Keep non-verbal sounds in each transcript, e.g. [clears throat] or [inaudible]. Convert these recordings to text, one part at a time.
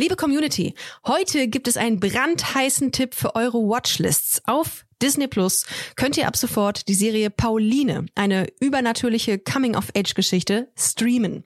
Liebe Community, heute gibt es einen brandheißen Tipp für eure Watchlists. Auf Disney Plus könnt ihr ab sofort die Serie Pauline, eine übernatürliche Coming-of-Age-Geschichte, streamen.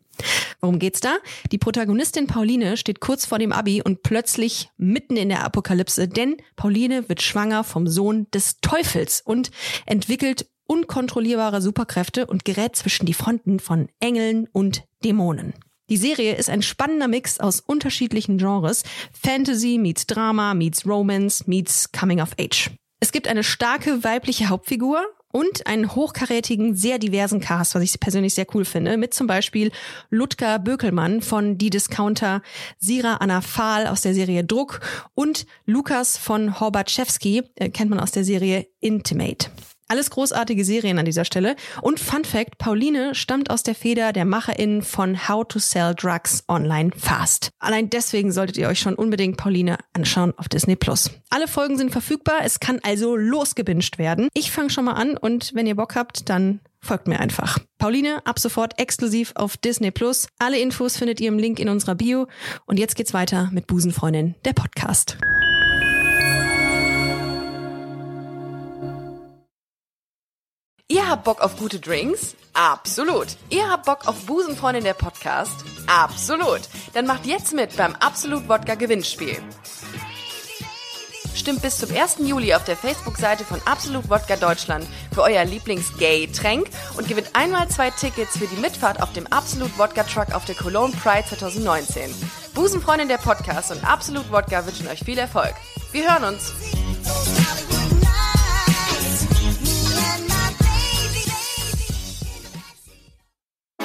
Worum geht's da? Die Protagonistin Pauline steht kurz vor dem Abi und plötzlich mitten in der Apokalypse, denn Pauline wird schwanger vom Sohn des Teufels und entwickelt unkontrollierbare Superkräfte und gerät zwischen die Fronten von Engeln und Dämonen. Die Serie ist ein spannender Mix aus unterschiedlichen Genres. Fantasy meets Drama, meets Romance, meets Coming of Age. Es gibt eine starke weibliche Hauptfigur und einen hochkarätigen, sehr diversen Cast, was ich persönlich sehr cool finde, mit zum Beispiel Ludger Bökelmann von Die Discounter, Sira Anna Fahl aus der Serie Druck und Lukas von Horbatschewski, äh, kennt man aus der Serie Intimate. Alles großartige Serien an dieser Stelle. Und Fun Fact, Pauline stammt aus der Feder der MacherInnen von How to Sell Drugs Online Fast. Allein deswegen solltet ihr euch schon unbedingt Pauline anschauen auf Disney Plus. Alle Folgen sind verfügbar, es kann also losgebinged werden. Ich fange schon mal an und wenn ihr Bock habt, dann folgt mir einfach. Pauline, ab sofort exklusiv auf Disney Plus. Alle Infos findet ihr im Link in unserer Bio. Und jetzt geht's weiter mit Busenfreundin, der Podcast. Habt Bock auf gute Drinks? Absolut. Ihr habt Bock auf Busenfreundin der Podcast? Absolut. Dann macht jetzt mit beim Absolut Wodka Gewinnspiel. Stimmt bis zum 1. Juli auf der Facebook-Seite von Absolut Wodka Deutschland für euer Lieblings-Gay-Tränk und gewinnt einmal zwei Tickets für die Mitfahrt auf dem Absolut Wodka Truck auf der Cologne Pride 2019. Busenfreundin der Podcast und Absolut Wodka wünschen euch viel Erfolg. Wir hören uns.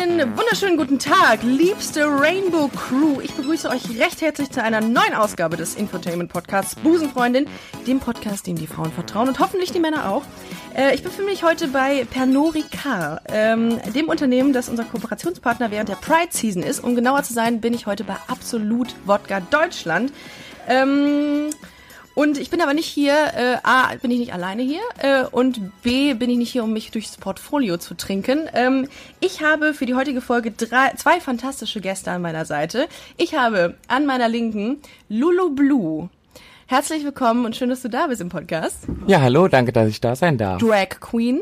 Einen wunderschönen guten Tag, liebste Rainbow Crew. Ich begrüße euch recht herzlich zu einer neuen Ausgabe des Infotainment Podcasts Busenfreundin, dem Podcast, dem die Frauen vertrauen und hoffentlich die Männer auch. Äh, ich befinde mich heute bei Pernod Ricard, ähm, dem Unternehmen, das unser Kooperationspartner während der Pride Season ist. Um genauer zu sein, bin ich heute bei Absolut Wodka Deutschland. Ähm, und ich bin aber nicht hier, äh, A, bin ich nicht alleine hier äh, und B, bin ich nicht hier, um mich durchs Portfolio zu trinken. Ähm, ich habe für die heutige Folge drei, zwei fantastische Gäste an meiner Seite. Ich habe an meiner Linken Lulu Blue. Herzlich willkommen und schön, dass du da bist im Podcast. Ja, hallo, danke, dass ich da sein darf. Drag Queen.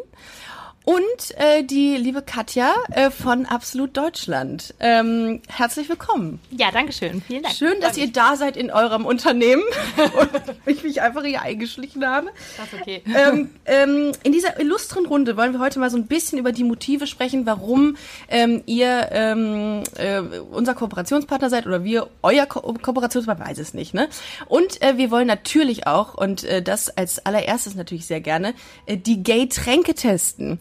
Und äh, die liebe Katja äh, von Absolut Deutschland. Ähm, herzlich willkommen. Ja, danke schön. Vielen Dank. Schön, dass ihr da seid in eurem Unternehmen [laughs] und ich mich einfach hier eingeschlichen habe. Das ist okay. Ähm, ähm, in dieser illustren Runde wollen wir heute mal so ein bisschen über die Motive sprechen, warum ähm, ihr ähm, äh, unser Kooperationspartner seid oder wir euer Ko Kooperationspartner, weiß es nicht. Ne? Und äh, wir wollen natürlich auch, und äh, das als allererstes natürlich sehr gerne, äh, die Gay-Tränke testen.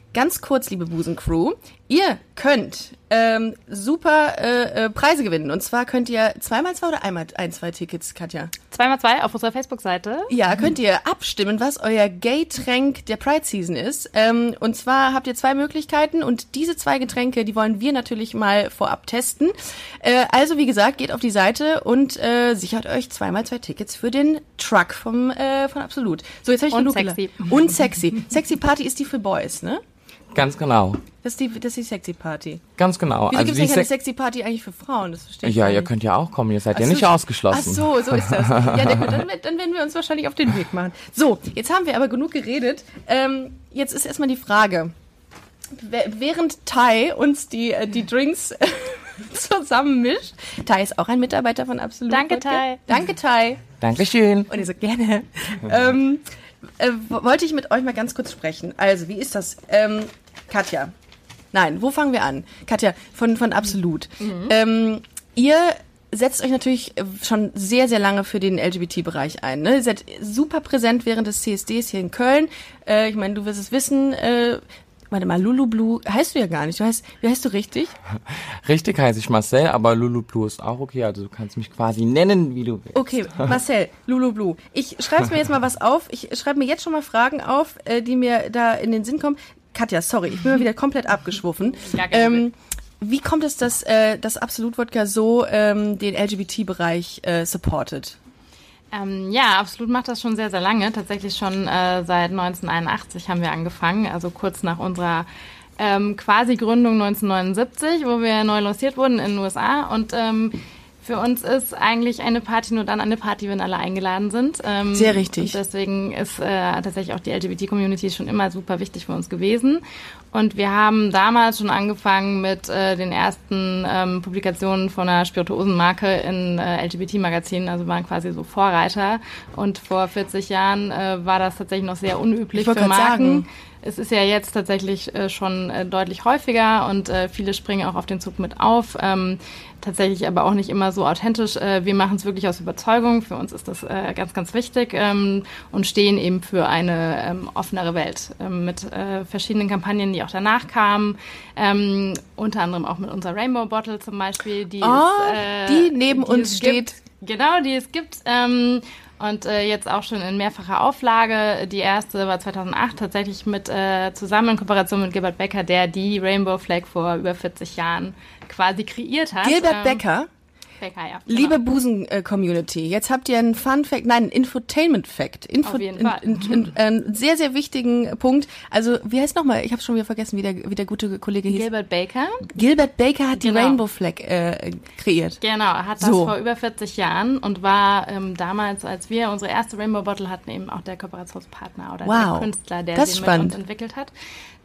Ganz kurz, liebe Busencrew, ihr könnt ähm, super äh, äh, Preise gewinnen. Und zwar könnt ihr zweimal zwei oder einmal ein, zwei Tickets, Katja? Zweimal zwei auf unserer Facebook-Seite. Ja, könnt ihr abstimmen, was euer Gay-Tränk der Pride-Season ist. Ähm, und zwar habt ihr zwei Möglichkeiten und diese zwei Getränke, die wollen wir natürlich mal vorab testen. Äh, also wie gesagt, geht auf die Seite und äh, sichert euch zweimal zwei Tickets für den Truck vom äh, von Absolut. So, jetzt habe ich Und genug sexy. Und sexy. sexy Party ist die für Boys, ne? Ganz genau. Das ist die, das ist die sexy Party. Ganz genau. Wieso gibt es die nicht eine Sex- sexy Party eigentlich für Frauen? Das verstehe ich ja, ihr nicht. könnt ja auch kommen, ihr seid ja Ach nicht so, ausgeschlossen. Ach so, so ist das. [laughs] Ja, dann, dann werden wir uns wahrscheinlich auf den Weg machen. So, jetzt haben wir aber genug geredet. Ähm, jetzt ist erstmal die Frage. Während Tai uns die, äh, die Drinks [laughs] zusammen mischt, Tai ist auch ein Mitarbeiter von Absolut. Danke. Tai. Danke, Tai. Dankeschön. Und ihr so gerne. ähm, äh, wollte ich mit euch mal ganz kurz sprechen. Also, wie ist das? Ähm, Katja. Nein, wo fangen wir an? Katja, von, von Absolut. Ähm, ihr setzt euch natürlich schon sehr, sehr lange für den LGBT-Bereich ein. Ne? Ihr seid super präsent während des CSDs hier in Köln. Äh, ich meine, du wirst es wissen. Äh, warte mal, Lulu Blue heißt du ja gar nicht. Du heißt, wie heißt du richtig? [laughs] Richtig heiße ich Marcel, aber Lulu Blue ist auch okay. Also du kannst mich quasi nennen, wie du willst. Okay, [laughs] Marcel, Lulu Blue. Ich schreibe mir jetzt mal was auf. Ich schreibe mir jetzt schon mal Fragen auf, äh, die mir da in den Sinn kommen. Katja, sorry, ich bin mal [laughs] wieder komplett abgeschwuffen. Ja, ähm, wie kommt es, dass, äh, dass Absolut Wodka so ähm, den LGBT-Bereich äh, supportet? Ähm, ja, absolut macht das schon sehr, sehr lange. Tatsächlich schon äh, seit 1981 haben wir angefangen, also kurz nach unserer ähm, quasi Gründung 1979, wo wir neu lanciert wurden in den USA. Und ähm, für uns ist eigentlich eine Party nur dann eine Party, wenn alle eingeladen sind. Ähm, Sehr richtig. Und deswegen ist äh, tatsächlich auch die LGBT-Community schon immer super wichtig für uns gewesen. Und wir haben damals schon angefangen mit äh, den ersten ähm, Publikationen von einer Spirituosenmarke in äh, LGBT-Magazinen, also waren quasi so Vorreiter. Und vor 40 Jahren äh, war das tatsächlich noch sehr unüblich für Marken. sagen. Es ist ja jetzt tatsächlich äh, schon äh, deutlich häufiger und äh, viele springen auch auf den Zug mit auf. Ähm, tatsächlich aber auch nicht immer so authentisch. Wir machen es wirklich aus Überzeugung. Für uns ist das ganz, ganz wichtig ähm, und stehen eben für eine ähm, offenere Welt mit verschiedenen Kampagnen, die auch danach kamen. Unter anderem auch mit unserer Rainbow Bottle zum Beispiel, die, Oh, es, äh, die neben uns es steht. Gibt. Genau, die es gibt. Ähm, und äh, jetzt auch schon in mehrfacher Auflage. Die erste war 2008 tatsächlich mit äh, zusammen in Kooperation mit Gilbert Becker, der die Rainbow Flag vor über 40 Jahren quasi kreiert hat. Gilbert Ähm, Becker, Becker, ja. liebe genau. Busen-Community, jetzt habt ihr einen Fun-Fact, nein, einen Infotainment-Fact. Info Auf jeden Fall. In, in, in, einen sehr, sehr wichtigen Punkt. Also, wie heißt nochmal? Ich habe schon wieder vergessen, wie der, wie der gute Kollege hieß. Gilbert Baker. Gilbert Baker hat die Genau. Rainbow Flag äh, kreiert. Genau, hat das So. vor über 40 Jahren und war ähm, damals, als wir unsere erste Rainbow Bottle hatten, eben auch der Kooperationspartner oder Wow. der Künstler, der Das sie spannend. mit uns entwickelt hat.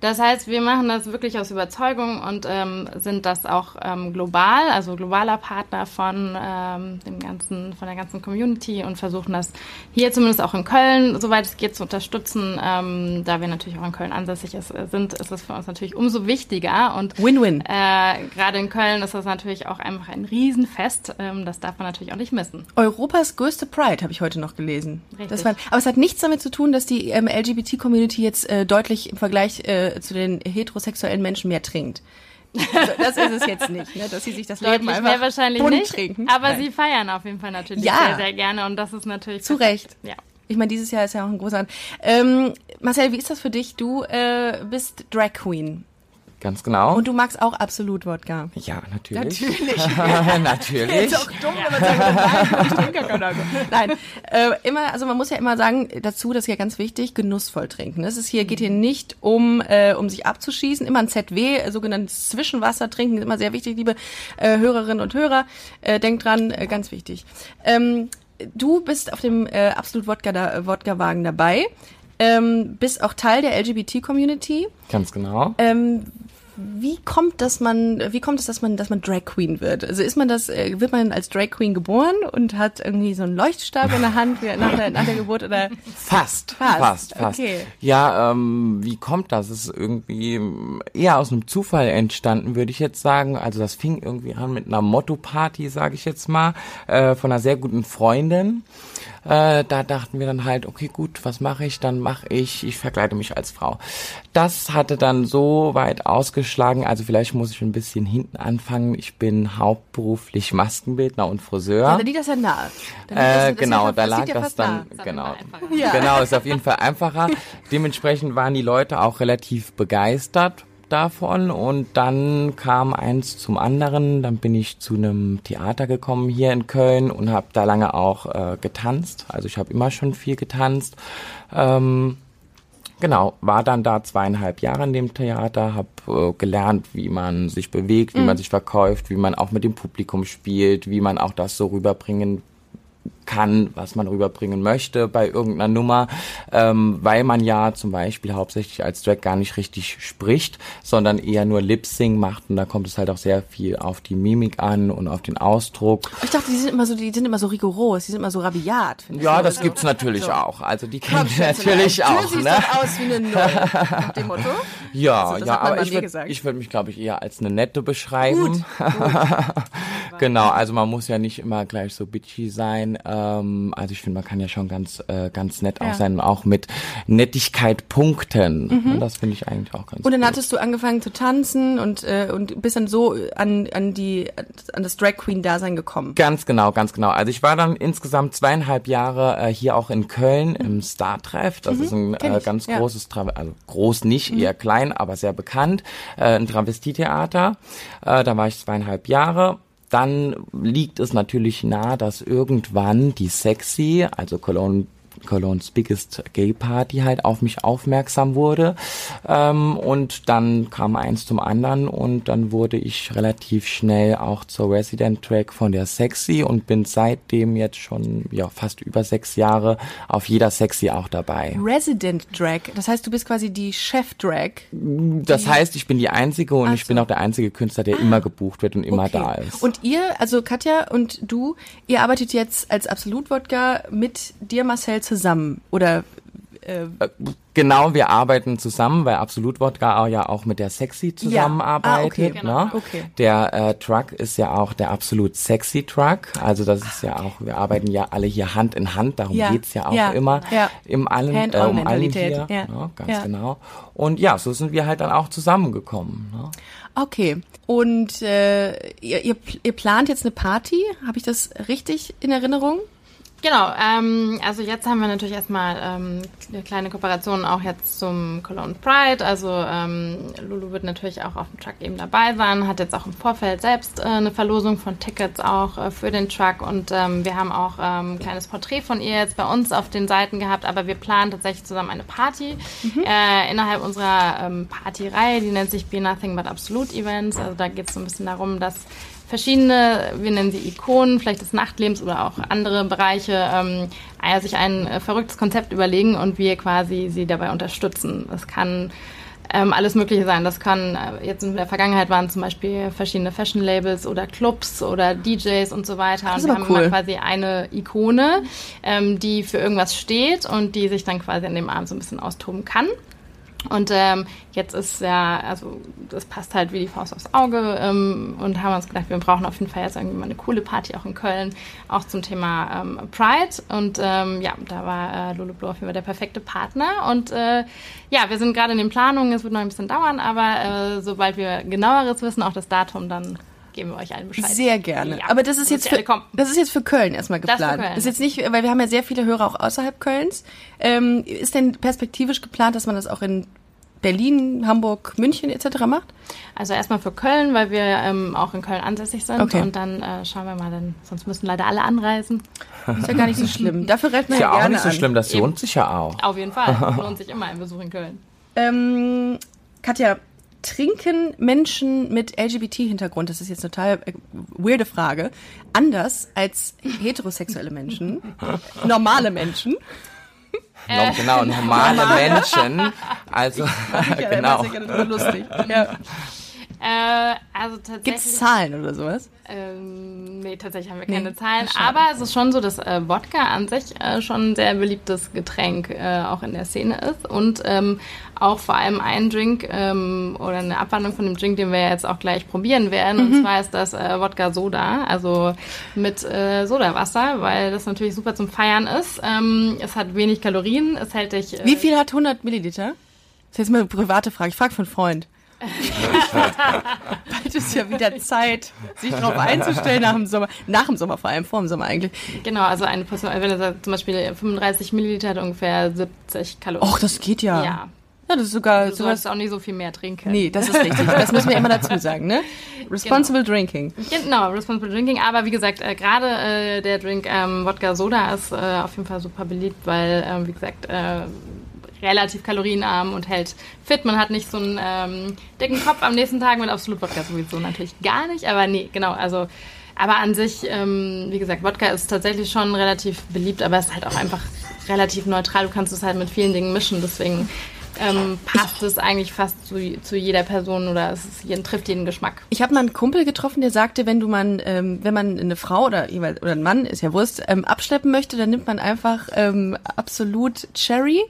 Das heißt, wir machen das wirklich aus Überzeugung und ähm, sind das auch ähm, global, also globaler Partner von ähm, dem ganzen, von der ganzen Community und versuchen das hier zumindest auch in Köln, soweit es geht, zu unterstützen. Ähm, da wir natürlich auch in Köln ansässig ist, äh, sind, ist es für uns natürlich umso wichtiger und Win-win. äh, Gerade in Köln ist das natürlich auch einfach ein Riesenfest. Ähm, das darf man natürlich auch nicht missen. Europas größte Pride, habe ich heute noch gelesen. Richtig. Das war, aber es hat nichts damit zu tun, dass die ähm, LGBT-Community jetzt äh, deutlich im Vergleich äh, zu den heterosexuellen Menschen mehr trinkt. Also, das ist es jetzt nicht, ne? dass sie sich das Leben Deutlich einfach mehr wahrscheinlich bunt nicht. trinken. Aber Nein. sie feiern auf jeden Fall natürlich Ja. sehr, sehr gerne. Und das ist natürlich Zu. Recht. Ja. Ich meine, dieses Jahr ist ja auch ein großer. Ähm, Marcel, wie ist das für dich? Du äh, bist Drag Queen Ganz genau. und du magst auch absolut Wodka. ja, natürlich. Natürlich. [laughs] natürlich. Ist auch dumm, wenn man sagt, nein. Nein, äh, immer, also man muss ja immer sagen dazu, das ist ja ganz wichtig, genussvoll trinken. Es ist hier, geht hier nicht um, äh, um sich abzuschießen, immer ein ZW, äh, sogenanntes Zwischenwasser trinken, ist immer sehr wichtig, liebe äh, Hörerinnen und Hörer. Äh, denkt dran, äh, ganz wichtig. Ähm, du bist auf dem äh, Absolut Wodka da, Wodka-Wagen dabei. Ähm, bist auch Teil der LGBT-Community. Ganz genau. Ähm, wie kommt, dass man, wie kommt es, dass man, dass man Drag Queen wird? Also ist man das, äh, wird man als Drag Queen geboren und hat irgendwie so einen Leuchtstab in der Hand nach der, nach der Geburt oder? Fast, Fast, fast, fast. okay. Ja, ähm, wie kommt das? Ist irgendwie eher aus einem Zufall entstanden, würde ich jetzt sagen. Also das fing irgendwie an mit einer Motto-Party, sage ich jetzt mal, äh, von einer sehr guten Freundin. Äh, da dachten wir dann halt, okay, gut, was mache ich? Dann mache ich, ich verkleide mich als Frau. Das hatte dann so weit ausgeschlagen, also vielleicht muss ich ein bisschen hinten anfangen. Ich bin hauptberuflich Maskenbildner und Friseur. Ja, da liegt das ja nahe. Da liegt das- Äh, genau, da lag das dann, auf genau. Ja. Genau, ist auf jeden Fall einfacher. [laughs] Dementsprechend waren die Leute auch relativ begeistert davon und dann kam eins zum anderen. Dann bin ich zu einem Theater gekommen hier in Köln und habe da lange auch äh, getanzt. Also ich habe immer schon viel getanzt. Ähm, Genau, war dann da zweieinhalb Jahre in dem Theater, habe äh, gelernt, wie man sich bewegt, wie man sich verkauft, wie man auch mit dem Publikum spielt, wie man auch das so rüberbringen kann, was man rüberbringen möchte bei irgendeiner Nummer, ähm, weil man ja zum Beispiel hauptsächlich als Drag gar nicht richtig spricht, sondern eher nur Lip-Sing macht und da kommt es halt auch sehr viel auf die Mimik an und auf den Ausdruck. Ich dachte, die sind immer so, die sind immer so rigoros, die sind immer so rabiat. ich. Ja, das so- gibt's natürlich so. auch. Also die ihr Schätzelein, natürlich du auch, siehst ne? aus wie eine Null. Nach dem Motto. Ja, Also, das ja, aber ich würde ich würd mich, glaube ich, eher als eine nette beschreiben. [laughs] genau, also man muss ja nicht immer gleich so bitchy sein. Äh, ähm, also ich finde, man kann ja schon ganz, äh, ganz nett Ja. auch sein, auch mit Nettigkeit punkten. Und das finde ich eigentlich auch ganz Und dann gut. hattest du angefangen zu tanzen und, äh, und bist dann so an, an die, an das Drag Queen Dasein gekommen. Ganz genau, ganz genau. Also ich war dann insgesamt zweieinhalb Jahre äh, hier auch in Köln im Star-Treff. Das ist ein Mhm. äh, ganz ja. Mhm. großes, Tra also groß nicht, eher klein, aber sehr bekannt, äh, ein Travestietheater. Äh, da war ich zweieinhalb Jahre. Dann liegt es natürlich nah, dass irgendwann die Sexy, also Cologne Cologne's Biggest Gay Party halt auf mich aufmerksam wurde. Ähm, und dann kam eins zum anderen und dann wurde ich relativ schnell auch zur Resident Track von der Sexy und bin seitdem jetzt schon ja fast über sechs Jahre auf jeder Sexy auch dabei. Resident Drag, das heißt, du bist quasi die Chef-Drag. Das heißt, ich bin die einzige und Ach ich bin so. auch der einzige Künstler, der immer gebucht wird und immer Okay. da ist. Und ihr, also Katja und du, ihr arbeitet jetzt als Absolut-Wodka mit dir, Marcel, zusammen. Oder äh, Genau, wir arbeiten zusammen, weil Absolut Wodka auch ja auch mit der Sexy zusammenarbeitet. Ah, okay. ne? Okay. Der äh, Truck ist ja auch der Absolut Sexy Truck. Also das ist ja auch, wir arbeiten ja alle hier Hand in Hand, darum Ja. geht's ja auch Ja. immer Ja. im allen, äh, um allen hier. Ja. Ne? Ganz Ja. genau. Und ja, so sind wir halt dann auch zusammengekommen. Ne? okay. Und äh, ihr, ihr, ihr plant jetzt eine Party? Habe ich das richtig in Erinnerung? Genau, ähm, also jetzt haben wir natürlich erstmal ähm, eine kleine Kooperation auch jetzt zum Cologne Pride. Also ähm, Lulu wird natürlich auch auf dem Truck eben dabei sein, hat jetzt auch im Vorfeld selbst äh, eine Verlosung von Tickets auch äh, für den Truck und ähm, wir haben auch ähm, ein kleines Porträt von ihr jetzt bei uns auf den Seiten gehabt, aber wir planen tatsächlich zusammen eine Party äh, innerhalb unserer ähm, Partyreihe, die nennt sich Be Nothing But Absolute Events. Also da geht es so ein bisschen darum, dass verschiedene, wir nennen sie Ikonen, vielleicht des Nachtlebens oder auch andere Bereiche, ähm, äh, sich ein äh, verrücktes Konzept überlegen und wir quasi sie dabei unterstützen. Das kann ähm, alles Mögliche sein. Das kann, äh, jetzt in der Vergangenheit waren zum Beispiel verschiedene Fashion-Labels oder Clubs oder DJs und so weiter. Das ist und wir haben cool. quasi eine Ikone, ähm, die für irgendwas steht und die sich dann quasi an dem Abend so ein bisschen austoben kann. Und ähm, jetzt ist ja, also das passt halt wie die Faust aufs Auge ähm, und haben uns gedacht, wir brauchen auf jeden Fall jetzt irgendwie mal eine coole Party auch in Köln, auch zum Thema ähm, Pride. Und ähm, ja, da war äh, Lulu Blue auf jeden Fall der perfekte Partner. Und äh, ja, wir sind gerade in den Planungen, es wird noch ein bisschen dauern, aber äh, sobald wir genaueres wissen, auch das Datum, dann geben wir euch allen Bescheid. Sehr gerne. Ja, Aber das ist jetzt für, das ist jetzt für Köln erstmal Das ist für geplant. Köln. ist jetzt nicht, weil wir haben ja sehr viele Hörer auch außerhalb Kölns. Ähm, ist denn perspektivisch geplant, dass man das auch in Berlin, Hamburg, München etc. macht? Also erstmal für Köln, weil wir ähm, auch in Köln ansässig sind. Okay. Und dann äh, schauen wir mal, dann, sonst müssen leider alle anreisen. Ist ja gar nicht so schlimm. [laughs] Dafür man Ist ja, ja auch gerne nicht so an. schlimm, das Eben. lohnt sich ja auch. Auf jeden Fall. [laughs] Lohnt sich immer ein Besuch in Köln. Ähm, Katja, trinken Menschen mit LGBT-Hintergrund, das ist jetzt eine total äh, weirde Frage, anders als heterosexuelle Menschen, [laughs] normale Menschen? No, genau, normale Menschen. Also, [laughs] genau. das ist ja lustig. Ja. Äh, also tatsächlich. Gibt's Zahlen oder sowas? Ähm, nee, tatsächlich haben wir keine Nee, Zahlen. schade. Aber es ist schon so, dass äh, Wodka an sich äh, schon ein sehr beliebtes Getränk äh, auch in der Szene ist. Und ähm, auch vor allem ein Drink ähm, oder eine Abwandlung von dem Drink, den wir jetzt auch gleich probieren werden. Mhm. Und zwar ist das äh, Wodka Soda, also mit äh, Sodawasser, weil das natürlich super zum Feiern ist. Ähm, es hat wenig Kalorien, es hält dich. Äh, Wie viel hat 100 Milliliter? Das ist jetzt mal eine private Frage. Ich frage von Freund. [laughs] Bald ist ja wieder Zeit, sich darauf einzustellen nach dem Sommer. Nach dem Sommer vor allem, vor dem Sommer eigentlich. Genau, also eine Person, wenn er zum Beispiel 35 Milliliter hat ungefähr 70 Kalorien. Och, das geht ja. Ja. Ja, das ist sogar Du sowas. sollst auch nicht so viel mehr trinken. Nee, das ist richtig. Das müssen wir immer dazu sagen, ne? [laughs] Responsible Drinking. Genau, Responsible Drinking. Aber wie gesagt, äh, gerade äh, der Drink ähm, Wodka Soda ist äh, auf jeden Fall super beliebt, weil, ähm, wie gesagt, äh, relativ kalorienarm und hält fit. Man hat nicht so einen ähm, dicken Kopf am nächsten Tag mit Absolut Wodka sowieso natürlich gar nicht. Aber nee, genau, also aber an sich, ähm, wie gesagt, Wodka ist tatsächlich schon relativ beliebt, aber ist halt auch einfach relativ neutral. Du kannst es halt mit vielen Dingen mischen, deswegen ähm, passt es eigentlich fast zu, zu jeder Person oder es ist, jeden, trifft jeden Geschmack. Ich habe mal einen Kumpel getroffen, der sagte, wenn du man, ähm, wenn man eine Frau oder jeweils oder ein Mann, ist ja Wurst, ähm, abschleppen möchte, dann nimmt man einfach ähm, absolut Cherry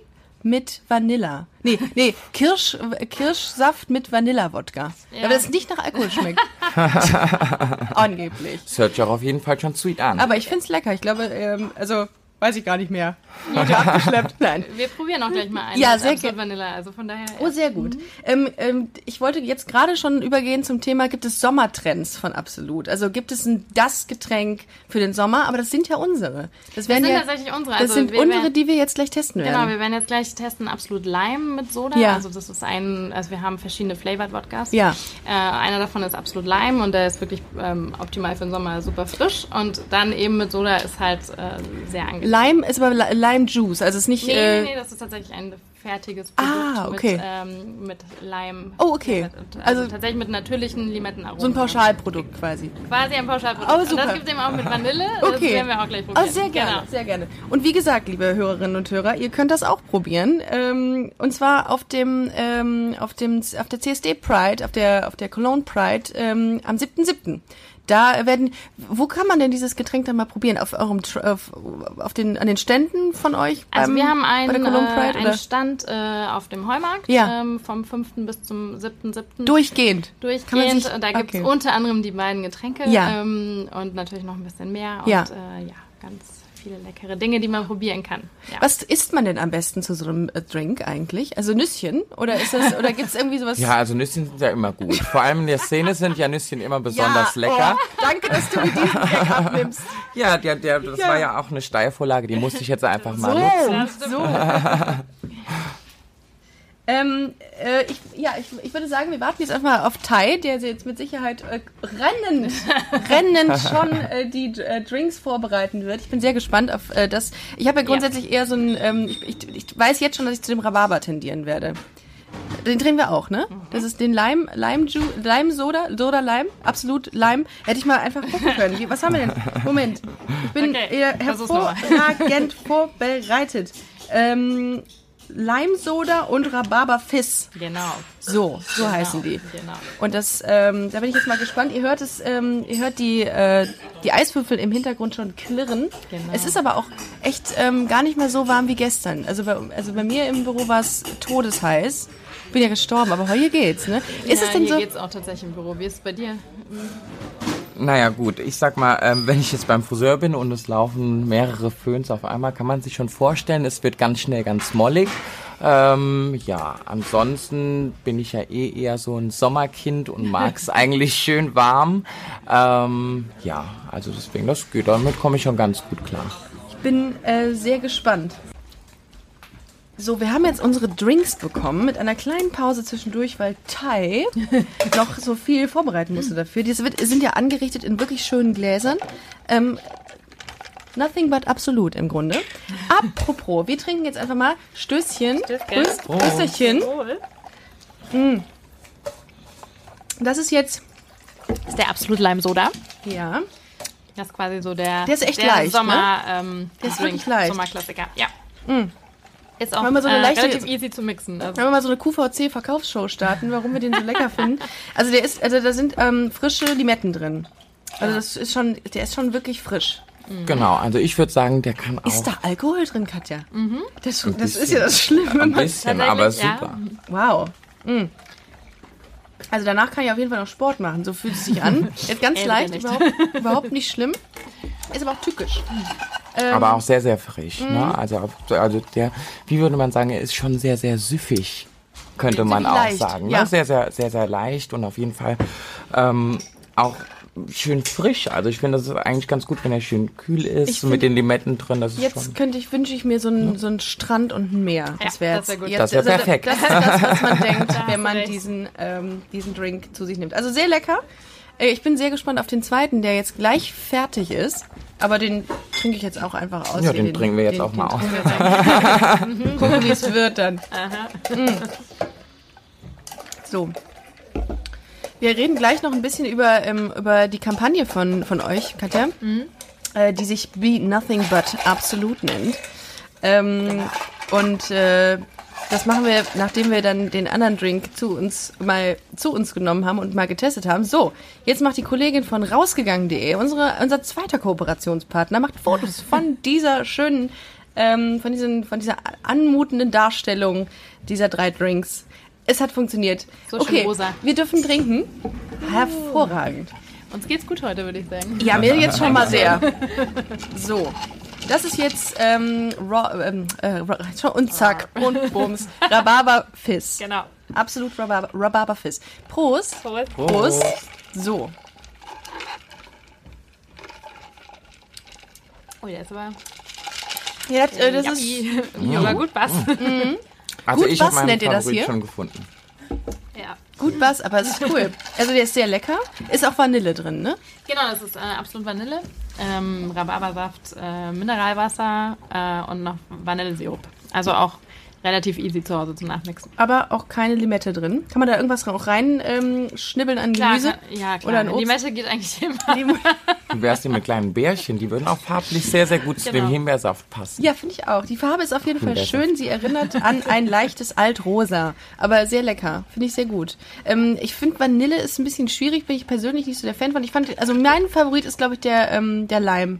mit Vanilla. Nee, nee, Kirsch, Kirschsaft mit Vanilla-Wodka. Ja. Aber das nicht nach Alkohol schmeckt. [laughs] Angeblich. Das hört sich auch auf jeden Fall schon sweet an. Aber ich find's lecker. Ich glaube, ähm, also weiß ich gar nicht mehr. [laughs] Wurde abgeschleppt. Nein. Wir probieren auch gleich mal einen. Ja, sehr Absolut ge- Vanilla. Also von daher. Oh, sehr gut. Ähm, ähm, ich wollte jetzt gerade schon übergehen zum Thema, gibt es Sommertrends von Absolut? Also gibt es ein das Getränk für den Sommer, aber das sind ja unsere. Das, werden sind ja, tatsächlich unsere. Das Also sind wir unsere, werden- die wir jetzt gleich testen werden. Genau, wir werden jetzt gleich testen Absolut Lime mit Soda. Ja. Also das ist ein, also wir haben verschiedene Flavored Wodkas. Ja. Äh, einer davon ist Absolut Lime und der ist wirklich ähm, optimal für den Sommer super frisch. Und dann eben mit Soda ist halt äh, sehr angenehm. Lime ist aber Li- Lime Juice, also ist nicht. Nee, äh, nee, nee, das ist tatsächlich ein fertiges Ah, Produkt okay. mit, ähm, mit Lime. Oh, okay. Und, Also- Also, tatsächlich mit natürlichen Limettenaromen. So ein Pauschalprodukt quasi. Quasi ein Pauschalprodukt. Oh, Und super. das gibt es eben auch mit Vanille. Das Okay. werden wir auch gleich probieren. Oh, sehr gerne, Genau. sehr gerne. Und wie gesagt, liebe Hörerinnen und Hörer, ihr könnt das auch probieren. Ähm, und zwar auf dem, ähm, auf dem, auf der CSD Pride, auf der, auf der Cologne Pride ähm, am 7.7. Da werden, wo kann man denn dieses Getränk dann mal probieren? Auf eurem, auf, auf den, an den Ständen von euch? Also beim- wir haben einen, äh, einen? Stand äh, auf dem Heumarkt Ja. ähm, vom 5. bis zum 7.7. Durchgehend. Durchgehend. sich- da gibt es okay. unter anderem die beiden Getränke Ja. ähm, und natürlich noch ein bisschen mehr. Und Ja. äh, ja, ganz viele leckere Dinge, die man probieren kann. Ja. Was isst man denn am besten zu so einem äh, Drink eigentlich? Also Nüsschen? Oder ist das, oder gibt's irgendwie sowas? ja, also Nüsschen sind ja immer gut. Vor allem in der Szene sind ja Nüsschen immer besonders lecker. Oh, danke, dass du mir diesen Gag abnimmst. [laughs] Ja, der, der, das Ja. war ja auch eine Steilvorlage, die musste ich jetzt einfach mal So, nutzen. so. [laughs] ähm, äh, ich, ja, ich, ich würde sagen, wir warten jetzt einfach mal auf Tai, der jetzt mit Sicherheit äh, rennend, [laughs] rennend schon äh, die äh, Drinks vorbereiten wird. Ich bin sehr gespannt auf äh, das. Ich habe ja grundsätzlich eher so ein, ähm, ich, ich, ich weiß jetzt schon, dass ich zu dem Rhabarber tendieren werde. Den trinken wir auch, ne? Das ist den Lime, Lime, Ju Lime Soda, Soda Lime, absolut Lime. Hätte ich mal einfach gucken können. Wie, was haben wir denn? Moment, ich bin Okay, hervorragend [laughs] vorbereitet. Ähm, Lime Soda und Rhabarber Fizz. Genau. So, so Genau, heißen die. Genau. Und das, ähm, da bin ich jetzt mal gespannt. Ihr hört es, ähm, ihr hört die, äh, die Eiswürfel im Hintergrund schon klirren. Genau. Es ist aber auch echt ähm, gar nicht mehr so warm wie gestern. Also bei, also bei mir im Büro war es todesheiß. Bin ja gestorben, aber heute geht's, ne? Ist ja, es denn hier so? geht's auch tatsächlich im Büro. Wie ist es bei dir? Naja gut, ich sag mal, ähm, wenn ich jetzt beim Friseur bin und es laufen mehrere Föhns auf einmal, kann man sich schon vorstellen, es wird ganz schnell ganz mollig. Ähm, ja, ansonsten bin ich ja eh eher so ein Sommerkind und mag es [laughs] eigentlich schön warm. Ähm, ja, also deswegen, das geht, damit komme ich schon ganz gut klar. Ich bin äh, sehr gespannt. So, wir haben jetzt unsere Drinks bekommen mit einer kleinen Pause zwischendurch, weil Tai [laughs] noch so viel vorbereiten musste dafür. Die sind ja angerichtet in wirklich schönen Gläsern. Ähm, nothing but absolut im Grunde. Apropos, wir trinken jetzt einfach mal Stößchen. Stößchen. Stößchen. Mm. Das ist jetzt, Das ist der absolut Lime Soda. ja, Das ist quasi so der, Der ist echt leicht, ne? Sommer, ähm, Der ist Drink, wirklich leicht. Mm. Sommerklassiker. Ja. Ist auch so eine äh, leichte- relativ easy zu mixen. Also, Wenn wir mal so eine QVC-Verkaufsshow starten, warum wir den so lecker finden. Also der ist, also da sind ähm, frische Limetten drin. Also das ist schon, der ist schon wirklich frisch. Genau, also ich würde sagen, der kann auch Ist da Alkohol drin, Katja? Das, das ist ja das Schlimme. ein bisschen, aber ja. super. Wow. Mm. Also danach kann ich auf jeden Fall noch Sport machen. So fühlt es sich an. [laughs] Jetzt ganz Ey, leicht, nicht. überhaupt, [laughs] überhaupt nicht schlimm. Ist aber auch tückisch. Aber auch sehr, sehr frisch. Ne? Also, also der, wie würde man sagen, er ist schon sehr, sehr süffig, könnte man auch leicht, sagen. ja. Ne? Sehr, sehr, sehr, sehr leicht und auf jeden Fall ähm, auch schön frisch. Also ich finde, das ist eigentlich ganz gut, wenn er schön kühl ist, Ich mit den Limetten drin. Das ist Jetzt schon. könnte ich, wünsche ich mir so einen, so einen Strand und ein Meer. Das wäre das wär gut. jetzt, Das wär also perfekt. Das ist das, was man [laughs] denkt, wenn man diesen, ähm, diesen Drink zu sich nimmt. Also sehr lecker. Äh, Ich bin sehr gespannt auf den zweiten, der jetzt gleich fertig ist. Aber den trinke ich jetzt auch einfach aus. Ja, hier. den trinken wir jetzt den, auch mal den aus. einfach. [laughs] Gucken, wie es wird dann. Mm. So. Wir reden gleich noch ein bisschen über, ähm, über die Kampagne von, von euch, Katja, äh, die sich Be Nothing But Absolute nennt. Ähm, und äh, das machen wir, nachdem wir dann den anderen Drink zu uns mal zu uns genommen haben und mal getestet haben. So, jetzt macht die Kollegin von rausgegangen.de, unsere unser zweiter Kooperationspartner, macht Fotos von [laughs] dieser schönen, ähm, von diesen, von dieser anmutenden Darstellung dieser drei Drinks. Es hat funktioniert. So schön okay, rosa. wir dürfen trinken. Hervorragend. Uns geht's gut heute, würde ich sagen. Ja, mir jetzt schon mal sehr. [laughs] So. Das ist jetzt ähm, raw, ähm, äh, [laughs] und zack und bums. Rhabarber Fizz. Genau. Absolut Rhabarber, Rhabarber Fizz. Prost. Prost. Prost. So. Oh, der ist aber. Ja, das, äh, das ist [laughs] Yummy. aber gut passt. Also Gut, ich meinen nennt ihr das hier? schon gefunden. Ja. gut was, aber es ist cool. Also der ist sehr lecker. Ist auch Vanille drin, ne? Genau, das ist äh, absolut Vanille. Ähm, Rhabarbersaft, äh, Mineralwasser äh, und noch Vanillesirup. Also auch relativ easy zu Hause zum Nachmixen. Aber auch keine Limette drin. Kann man da irgendwas auch rein ähm, schnibbeln an Gemüse? Klar, kann, ja, klar. Oder Die Obst? Mette geht eigentlich immer. Wie wär's denn mit kleinen Bärchen? Die würden auch farblich sehr, sehr gut zu dem Genau. Himbeersaft passen. Ja, finde ich auch. Die Farbe ist auf jeden Fall schön. Sie erinnert an ein leichtes Altrosa. Aber sehr lecker. Finde ich sehr gut. Ähm, ich finde, Vanille ist ein bisschen schwierig. Bin ich persönlich nicht so der Fan von. Ich fand, also mein Favorit ist, glaube ich, der, ähm, der Lime.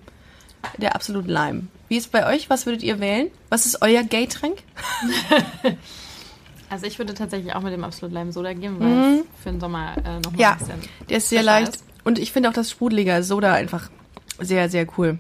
Der absolut Lime. Wie ist es bei euch? Was würdet ihr wählen? Was ist euer Gay-Tränk? [laughs] Also ich würde tatsächlich auch mit dem Absolut Lime Soda gehen, weil es für den Sommer äh, nochmal Ja, ein bisschen der ist sehr leicht. ist. Und ich finde auch das Sprudeliger Soda einfach sehr, sehr cool.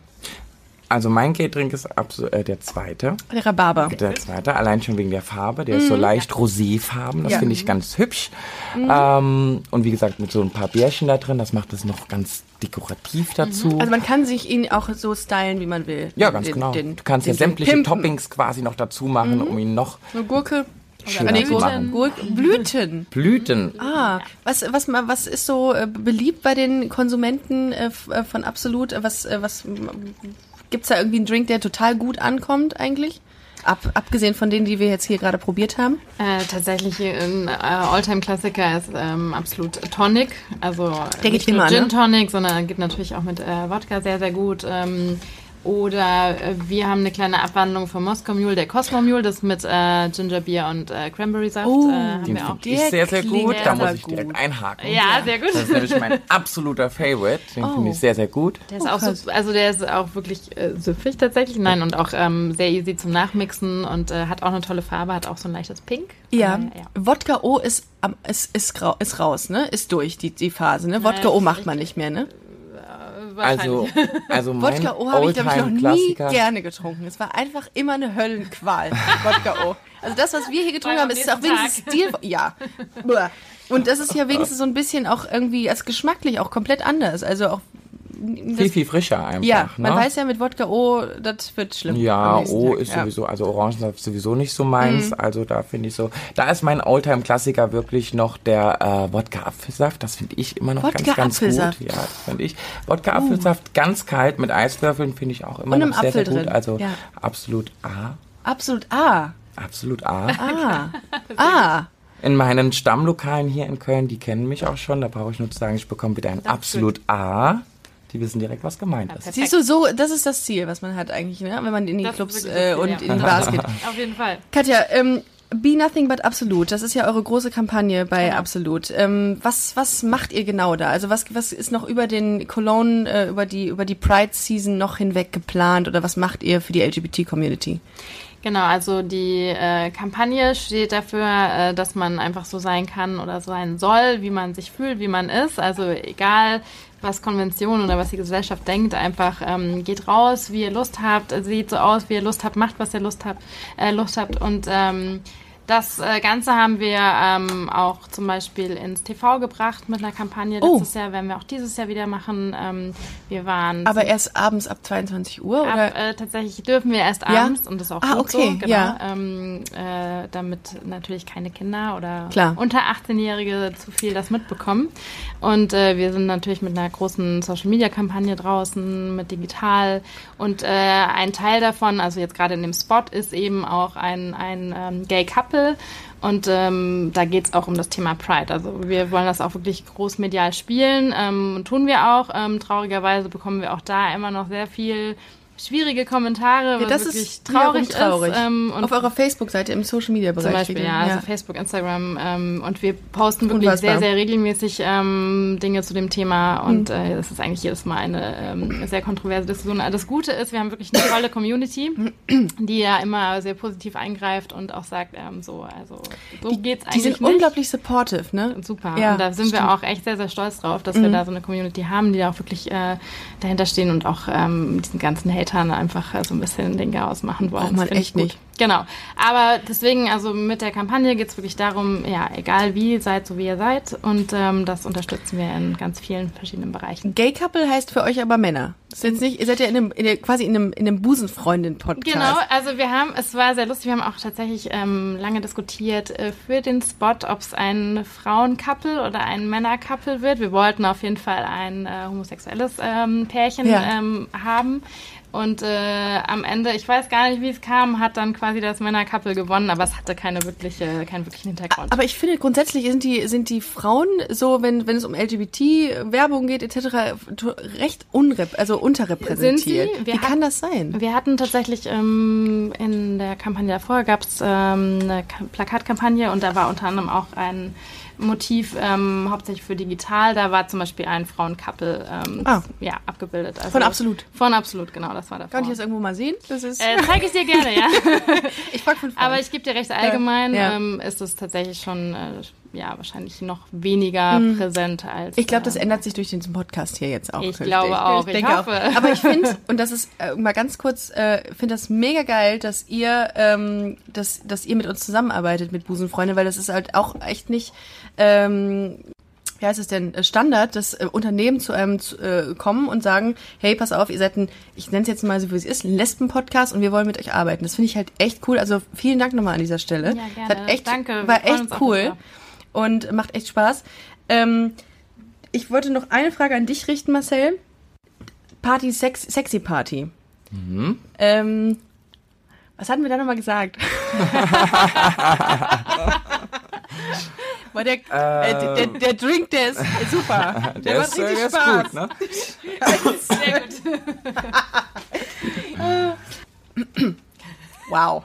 Also mein Gay-Drink ist absolut äh, der zweite. Der Rhabarber. Der zweite, allein schon wegen der Farbe. Der ist so leicht roséfarben. Das Ja. finde ich ganz hübsch. Ähm, und wie gesagt, mit so ein paar Bärchen da drin, das macht es noch ganz dekorativ dazu. Also man kann sich ihn auch so stylen, wie man will. ja, ganz Den- genau. den- du kannst ja sämtliche pimpen. Toppings quasi noch dazu machen, um ihn noch Eine Gurke. schöner nee, zu Gurken. Gurken. Blüten. Blüten. Ah, was, was, was ist so äh, beliebt bei den Konsumenten äh, äh, von Absolut? Was, was gibt's da irgendwie einen Drink, der total gut ankommt eigentlich? Ab, abgesehen von denen, die wir jetzt hier gerade probiert haben. Äh, tatsächlich ein äh, Alltime-Klassiker ist ähm, absolut Tonic. Also Der nicht geht nur immer, Gin ne? Tonic, sondern geht natürlich auch mit äh, Wodka sehr, sehr gut. Ähm, oder äh, wir haben eine kleine Abwandlung vom Moskau Mule, der Cosmo Mule, das mit äh, Ginger Beer und äh, Cranberry Saft. Oh, äh, haben Den wir auch. finde ich sehr, sehr gut. Da muss ich direkt gut. einhaken. Ja, sehr gut. Das ist nämlich mein absoluter Favorite. Den Oh. finde ich sehr, sehr gut. Der ist auch so, also der ist auch wirklich äh, süffig tatsächlich. Nein, und auch ähm, sehr easy zum Nachmixen und äh, hat auch eine tolle Farbe, hat auch so ein leichtes Pink. Ja. Äh, ja. Wodka O ist, ist, ist, ist raus, ne? Ist durch, die, die Phase, ne? Wodka O macht man nicht mehr, ne? Also, also mein Wodka O habe ich, glaube ich, noch nie gerne getrunken. Es war einfach immer eine Höllenqual, Wodka O. Also das, was wir hier getrunken haben, ist auch wenigstens Stil... Ja. Und das ist ja wenigstens so ein bisschen auch irgendwie, als geschmacklich auch komplett anders. Also auch... Viel, viel frischer einfach. ja, man ne? weiß ja mit Wodka O, das wird schlimm. Ja, am nächsten O Tag. ist Ja. sowieso, also Orangensaft sowieso nicht so meins. Mhm. Also da finde ich so, da ist mein Oldtime-Klassiker wirklich noch der äh, Wodka-Apfelsaft. Das finde ich immer noch ganz, ganz gut. Wodka-Apfelsaft. Ja, das finde ich. Wodka-Apfelsaft ganz kalt mit Eiswürfeln finde ich auch immer noch sehr, sehr Apfel gut. drin. Also Ja. absolut A. Absolut Ah. Absolut A. Ah. [laughs] Ah. In meinen Stammlokalen hier in Köln, die kennen mich auch schon. Da brauche ich nur zu sagen, ich bekomme wieder ein absolut A. Die wissen direkt, was gemeint ist. perfekt. Siehst du, so, das ist das Ziel, was man hat eigentlich, ne? wenn man in die Das ist Clubs äh, und ja. in die Bars [laughs] geht. Auf jeden Fall. Katja, ähm, Be Nothing But Absolut, das ist ja eure große Kampagne bei Genau. Absolut. Ähm, was, was macht ihr genau da? Also was, was ist noch über den Cologne, äh, über die, über die Pride Season noch hinweg geplant oder was macht ihr für die LGBT-Community? Genau, also die äh, Kampagne steht dafür, äh, dass man einfach so sein kann oder sein soll, wie man sich fühlt, wie man ist. Also egal, was Konvention oder was die Gesellschaft denkt, einfach ähm, geht raus, wie ihr Lust habt, seht so aus, wie ihr Lust habt, macht, was ihr Lust habt, äh, Lust habt und ähm, das äh, Ganze haben wir ähm, auch zum Beispiel ins TV gebracht mit einer Kampagne. Oh. Letztes Jahr werden wir auch dieses Jahr wieder machen. Ähm, wir waren Aber erst abends ab 22 Uhr Ab, oder? äh, tatsächlich dürfen wir erst Ja? abends und das ist auch Ah, okay, so, genau, ja. ähm, äh, damit natürlich keine Kinder oder Klar. unter 18-Jährige zu viel das mitbekommen. Und äh, wir sind natürlich mit einer großen Social-Media-Kampagne draußen, mit digital und äh, ein Teil davon, also jetzt gerade in dem Spot, ist eben auch ein, ein ähm, Gay-Couple und ähm, da geht es auch um das Thema Pride. Also wir wollen das auch wirklich großmedial spielen, ähm, tun wir auch. Ähm, traurigerweise bekommen wir auch da immer noch sehr viel schwierige Kommentare, Ja, das wirklich ist traurig, traurig. ist. Ähm, Auf eurer Facebook-Seite im Social-Media-Bereich. zum Beispiel, steht- ja, also Facebook, Instagram ähm, und wir posten wirklich Unfassbar. sehr, sehr regelmäßig ähm, Dinge zu dem Thema Mhm. und äh, das ist eigentlich jedes Mal eine ähm, sehr kontroverse Diskussion. Das Gute ist, wir haben wirklich eine tolle Community, [clears throat] die ja immer sehr positiv eingreift und auch sagt, ähm, so, also so geht's eigentlich Die sind nicht. unglaublich supportive, ne? Super. Ja, und da sind stimmt. Mhm. wir auch echt sehr, sehr stolz drauf, dass wir da so eine Community haben, die da auch wirklich äh, dahinter stehen und auch ähm, diesen ganzen Hatern einfach äh, so ein bisschen den Chaos machen wollen. Braucht man echt nicht. Genau. Aber deswegen, also mit der Kampagne geht es wirklich darum, ja, egal wie, seid so wie ihr seid. Und ähm, das unterstützen wir in ganz vielen verschiedenen Bereichen. Gay Couple heißt für euch aber Männer. Ist jetzt nicht, ihr seid ja in einem, in der, quasi in einem, in einem Busenfreundin-Podcast. Genau, also wir haben, es war sehr lustig, wir haben auch tatsächlich ähm, lange diskutiert äh, für den Spot, ob es ein Frauen-Couple oder ein Männer-Couple wird. Wir wollten auf jeden Fall ein äh, homosexuelles ähm, Pärchen Ja. ähm, haben. Und äh, am Ende, ich weiß gar nicht, wie es kam, hat dann quasi das Männer-Couple gewonnen, aber es hatte keine wirkliche, keinen wirklichen Hintergrund. Aber ich finde grundsätzlich sind die, sind die Frauen so, wenn, wenn es um LGBT-Werbung geht etc., recht unrep also unterrepräsentiert. Sind sie? Wir Wie hat- kann das sein? Wir hatten tatsächlich ähm, in der Kampagne davor gab es ähm, eine Ka- Plakatkampagne und da war unter anderem auch ein Motiv ähm, hauptsächlich für digital. Da war zum Beispiel ein Frauen-Couple ähm, Ah. ja, abgebildet. Also Von Absolut? Von Absolut, genau, das war davor. Kann ich das irgendwo mal sehen? Das ist, äh, zeige ich dir gerne, ja. [laughs] ich frage von Frauen. Aber ich gebe dir recht, allgemein Ja. Ähm, ist es tatsächlich schon, äh, ja, wahrscheinlich noch weniger präsent als. Hm. Ich glaube, das ähm, ändert sich durch diesen Podcast hier jetzt auch. Ich künftig. glaube auch, ich denke hoffe. auch. Aber ich finde, [laughs] und das ist äh, mal ganz kurz, äh, finde das mega geil, dass ihr, ähm, dass, dass ihr mit uns zusammenarbeitet mit Busenfreunde, weil das ist halt auch echt nicht, ähm, wie heißt es denn, äh, Standard, dass äh, Unternehmen zu einem zu, äh, kommen und sagen, hey, pass auf, ihr seid ein, ich nenne es jetzt mal so, wie es ist, ein Lesben-Podcast und wir wollen mit euch arbeiten. Das finde ich halt echt cool. Also vielen Dank nochmal an dieser Stelle. Ja, Das gerne. Hat echt, Danke, War echt cool. Und macht echt Spaß. Ähm, ich wollte noch eine Frage an dich richten, Marcel. Party, Sex, Sexy Party. Ähm, was hatten wir da nochmal gesagt? [laughs] Der, äh, der, der, der Drink, der ist super. [laughs] Der, Der macht ist, äh, richtig der ist Spaß. gut, ne? [laughs] Sehr gut. Wow.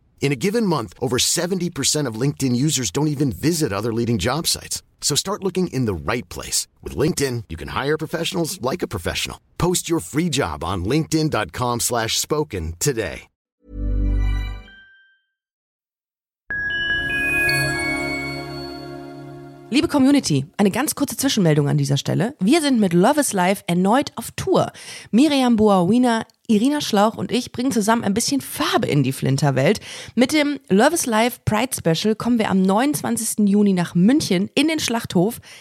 In a given month, over 70% of LinkedIn users don't even visit other leading job sites. So start looking in the right place. With LinkedIn, you can hire professionals like a professional. Post your free job on linkedin.com slash spoken today. Liebe Community, eine ganz kurze Zwischenmeldung an dieser Stelle. Wir sind mit Love is Life erneut auf Tour. Miriam Boawina, Irina Schlauch und ich bringen zusammen ein bisschen Farbe in die Flinterwelt. Mit dem Love is Life Pride Special kommen wir am 29. Juni nach München in den Schlachthof,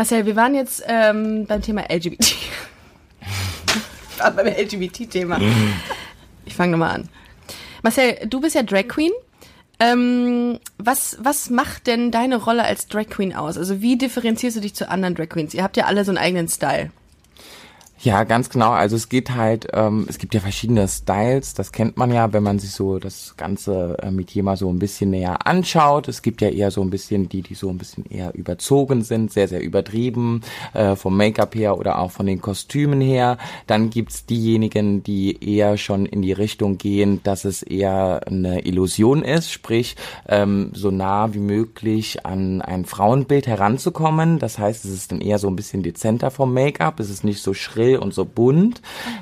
Marcel, wir waren jetzt ähm, beim Thema LGBT. [laughs] Beim LGBT-Thema. Ich fange nochmal an. Marcel, du bist ja Drag Queen. Ähm, was, was macht denn deine Rolle als Drag Queen aus? Also wie differenzierst du dich zu anderen Drag Queens? Ihr habt ja alle so einen eigenen Style. Ja, ganz genau. Also es geht halt, ähm, es gibt ja verschiedene Styles, das kennt man ja, wenn man sich so das ganze äh, Metier mal so ein bisschen näher anschaut. Es gibt ja eher so ein bisschen die, die so ein bisschen eher überzogen sind, sehr, sehr übertrieben, äh, vom Make-up her oder auch von den Kostümen her. Dann gibt's diejenigen, die eher schon in die Richtung gehen, dass es eher eine Illusion ist, sprich ähm, so nah wie möglich an ein Frauenbild heranzukommen. Das heißt, es ist dann eher so ein bisschen dezenter vom Make-up, es ist nicht so schrill hell und so bunt.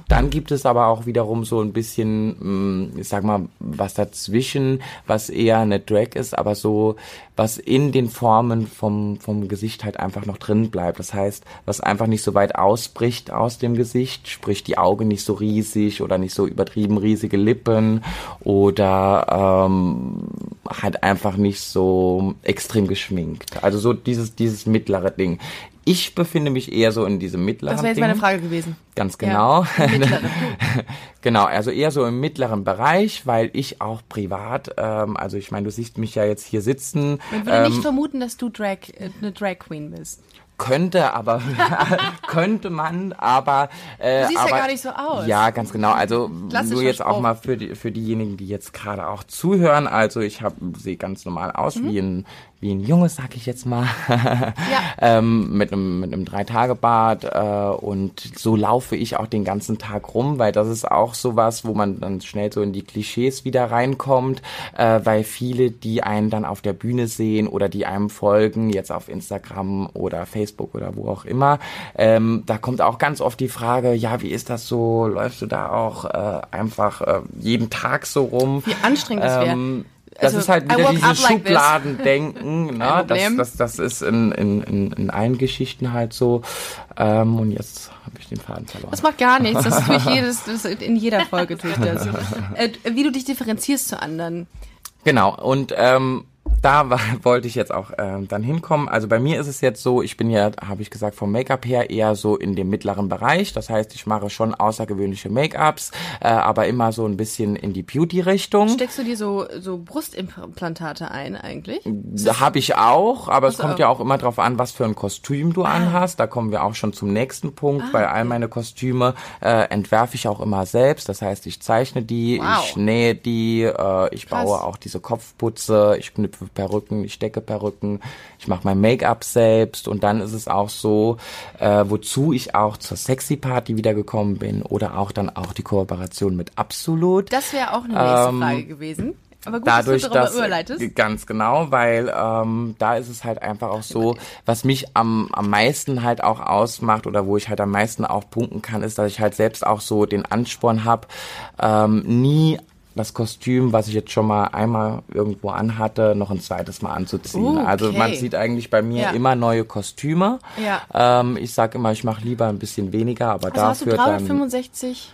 Dann gibt es aber auch wiederum so ein bisschen, mh, ich sag mal, was dazwischen, was eher eine Drag ist, aber so, was in den Formen vom, vom Gesicht halt einfach noch drin bleibt. Das heißt, was einfach nicht so weit ausbricht aus dem Gesicht, sprich die Augen nicht so riesig oder nicht so übertrieben riesige Lippen oder ähm, halt einfach nicht so extrem geschminkt. Also so dieses, dieses mittlere Ding. Ich befinde mich eher so in diesem mittleren Das wäre jetzt Ding. meine Frage gewesen. Ganz genau. Ja, [laughs] genau, also eher so im mittleren Bereich, weil ich auch privat, ähm, also ich meine, du siehst mich ja jetzt hier sitzen. Man würde nicht ähm, vermuten, dass du Drag, äh, eine Drag Queen bist. könnte, aber [laughs] könnte man, aber äh, Du siehst ja aber, gar nicht so aus. Ja, ganz genau. Also nur jetzt auch Spruch. mal für die für diejenigen, die jetzt gerade auch zuhören. Also ich habe sehe ganz normal aus Mhm. wie ein wie ein Junges, sag ich jetzt mal, [laughs] ähm, mit einem mit einem drei Tage Bart äh, und so laufe ich auch den ganzen Tag rum, weil das ist auch sowas, wo man dann schnell so in die Klischees wieder reinkommt, äh, weil viele, die einen dann auf der Bühne sehen oder die einem folgen, jetzt auf Instagram oder Facebook oder wo auch immer, ähm, da kommt auch ganz oft die Frage, ja, wie ist das so? Läufst du da auch äh, einfach äh, jeden Tag so rum? Wie anstrengend das wäre. Das Also, ist halt wieder dieses. Schubladendenken. [laughs] ne? das, das, das ist in, in, in, in allen Geschichten halt so. Ähm, und jetzt habe ich den Faden verloren. Das macht gar nichts. Das tue [laughs] ich jedes, das, in jeder Folge tue ich das. [laughs] Äh, wie du dich differenzierst zu anderen. Genau, und ähm, da war, [laughs] wollte ich jetzt auch ähm, dann hinkommen. Also bei mir ist es jetzt so, ich bin ja, habe ich gesagt, vom Make-up her eher so in dem mittleren Bereich. Das heißt, ich mache schon außergewöhnliche Make-ups, äh, aber immer so ein bisschen in die Beauty-Richtung. Steckst du dir so, so Brustimplantate ein eigentlich? Habe ich auch, aber es kommt auch? ja auch immer drauf an, was für ein Kostüm du anhast. Da kommen wir auch schon zum nächsten Punkt, Ah, weil all meine Kostüme äh, entwerfe ich auch immer selbst. Das heißt, ich zeichne die, Wow. ich nähe die, äh, ich Krass. baue auch diese Kopfputze, ich knüpfe Perücken, ich stecke Perücken, ich mache mein Make-up selbst und dann ist es auch so, äh, wozu ich auch zur Sexy Party wiedergekommen bin oder auch dann auch die Kooperation mit Absolut. Das wäre auch eine nächste Ähm, Frage gewesen. Aber gut, dadurch, dass du darüber dass überleitest. ganz genau, weil ähm, da ist es halt einfach auch so, was mich am am meisten halt auch ausmacht oder wo ich halt am meisten auch punkten kann, ist, dass ich halt selbst auch so den Ansporn habe, ähm, nie das Kostüm, was ich jetzt schon mal einmal irgendwo anhatte, noch ein zweites Mal anzuziehen. Uh, Also man okay. sieht eigentlich bei mir Ja. immer neue Kostüme. Ja. Ähm, ich sag immer, ich mache lieber ein bisschen weniger, aber Also hast du dafür dann 365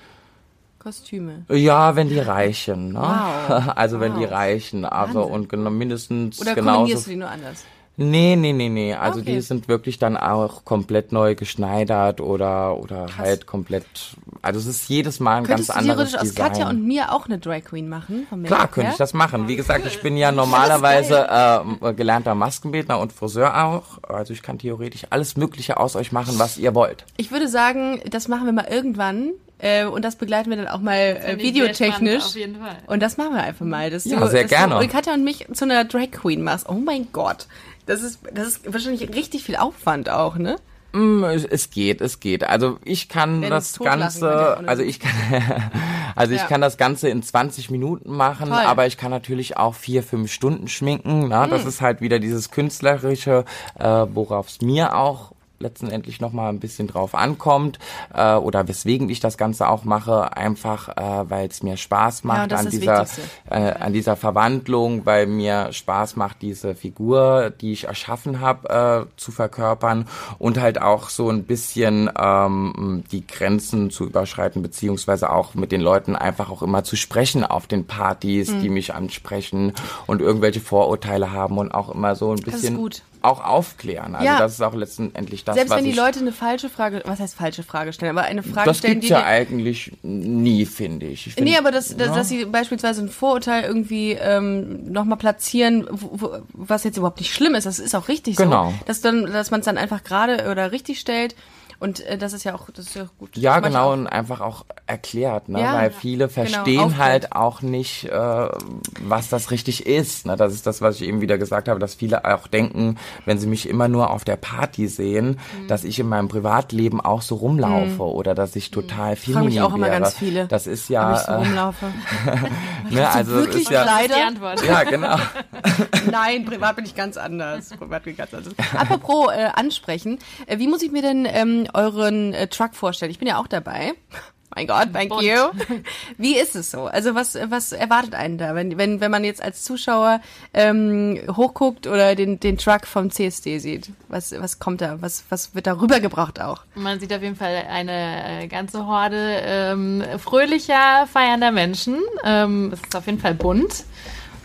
Kostüme. ja, wenn die reichen. Ne? Wow. [laughs] Also wenn die Wow. reichen. Also Wahnsinn. und genau, mindestens Oder genauso. kombinierst du die nur anders? Nee, nee, nee, nee. Also Okay. die sind wirklich dann auch komplett neu geschneidert oder oder halt komplett. Also es ist jedes Mal ein Könntest ganz du anderes theoretisch aus Design. Katja und mir auch eine Drag Queen machen? vom Klar könnte ich das machen. Wie gesagt, ich bin ja [laughs] normalerweise äh, gelernter Maskenbildner und Friseur auch. Also ich kann theoretisch alles Mögliche aus euch machen, was ihr wollt. Ich würde sagen, das machen wir mal irgendwann. Äh, und das begleiten wir dann auch mal äh, sehr spannend, videotechnisch. Auf jeden Fall. Und das machen wir einfach mal. Dass Ja, du, sehr dass gerne. Du und Katja und mich zu einer Drag Queen machst. Oh mein Gott. Das ist, das ist wahrscheinlich richtig viel Aufwand auch, ne? Mm, Es, geht, es geht. Also ich kann Wenn das Ganze, also ich kann, [laughs] also ich Ja. kann das Ganze in 20 Minuten machen, Toll. aber ich kann natürlich auch vier, fünf Stunden schminken. Na? Mm. Das ist halt wieder dieses künstlerische, äh, worauf es mir auch letztendlich noch mal ein bisschen drauf ankommt äh, oder weswegen ich das Ganze auch mache, einfach äh, weil es mir Spaß macht das an dieser äh, an dieser Verwandlung, weil mir Spaß macht, diese Figur, die ich erschaffen habe, äh, zu verkörpern und halt auch so ein bisschen ähm, die Grenzen zu überschreiten, beziehungsweise auch mit den Leuten einfach auch immer zu sprechen auf den Partys, Mhm. die mich ansprechen und irgendwelche Vorurteile haben und auch immer so ein bisschen. Auch aufklären. Also Ja. das ist auch letztendlich das, Selbst was wenn die Leute eine falsche Frage, was heißt falsche Frage stellen, aber eine Frage das stellen, gibt's die ja dir- eigentlich nie, finde ich. ich find, Nee, aber das, das, ja. dass sie beispielsweise ein Vorurteil irgendwie ähm, nochmal platzieren, wo, wo, was jetzt überhaupt nicht schlimm ist, das ist auch richtig Genau. so. Dass dann, dass man es dann einfach gerade oder richtig stellt. Und äh, das ist ja auch, das ist ja gut. Ja, Das genau, auch. und einfach auch erklärt, ne? Ja, weil viele Genau, verstehen aufklärt. halt auch nicht, äh, was das richtig ist. Ne? Das ist das, was ich eben wieder gesagt habe, dass viele auch denken, wenn sie mich immer nur auf der Party sehen, Mhm. dass ich in meinem Privatleben auch so rumlaufe oder dass ich total Fragen feminin mich auch immer wäre. ganz viele. Das ist ja, ich so rumlaufe. [laughs] äh, [laughs] ne, also wirklich ist ja, Leider. Antwort. ja genau. [laughs] Nein, privat bin ich ganz anders. Privat bin ich ganz anders. Apropos äh, ansprechen, äh, wie muss ich mir denn ähm, ähm, euren äh, Truck vorstellt. Ich bin ja auch dabei. [laughs] Mein Gott, thank Bunt. you. [laughs] Wie ist es so? Also was, was erwartet einen da, wenn, wenn, wenn man jetzt als Zuschauer ähm, hochguckt oder den, den Truck vom CSD sieht? Was, was kommt da? Was, was wird da rübergebracht auch? Man sieht auf jeden Fall eine äh, ganze Horde ähm, fröhlicher, feiernder Menschen. Ähm, es ist auf jeden Fall bunt.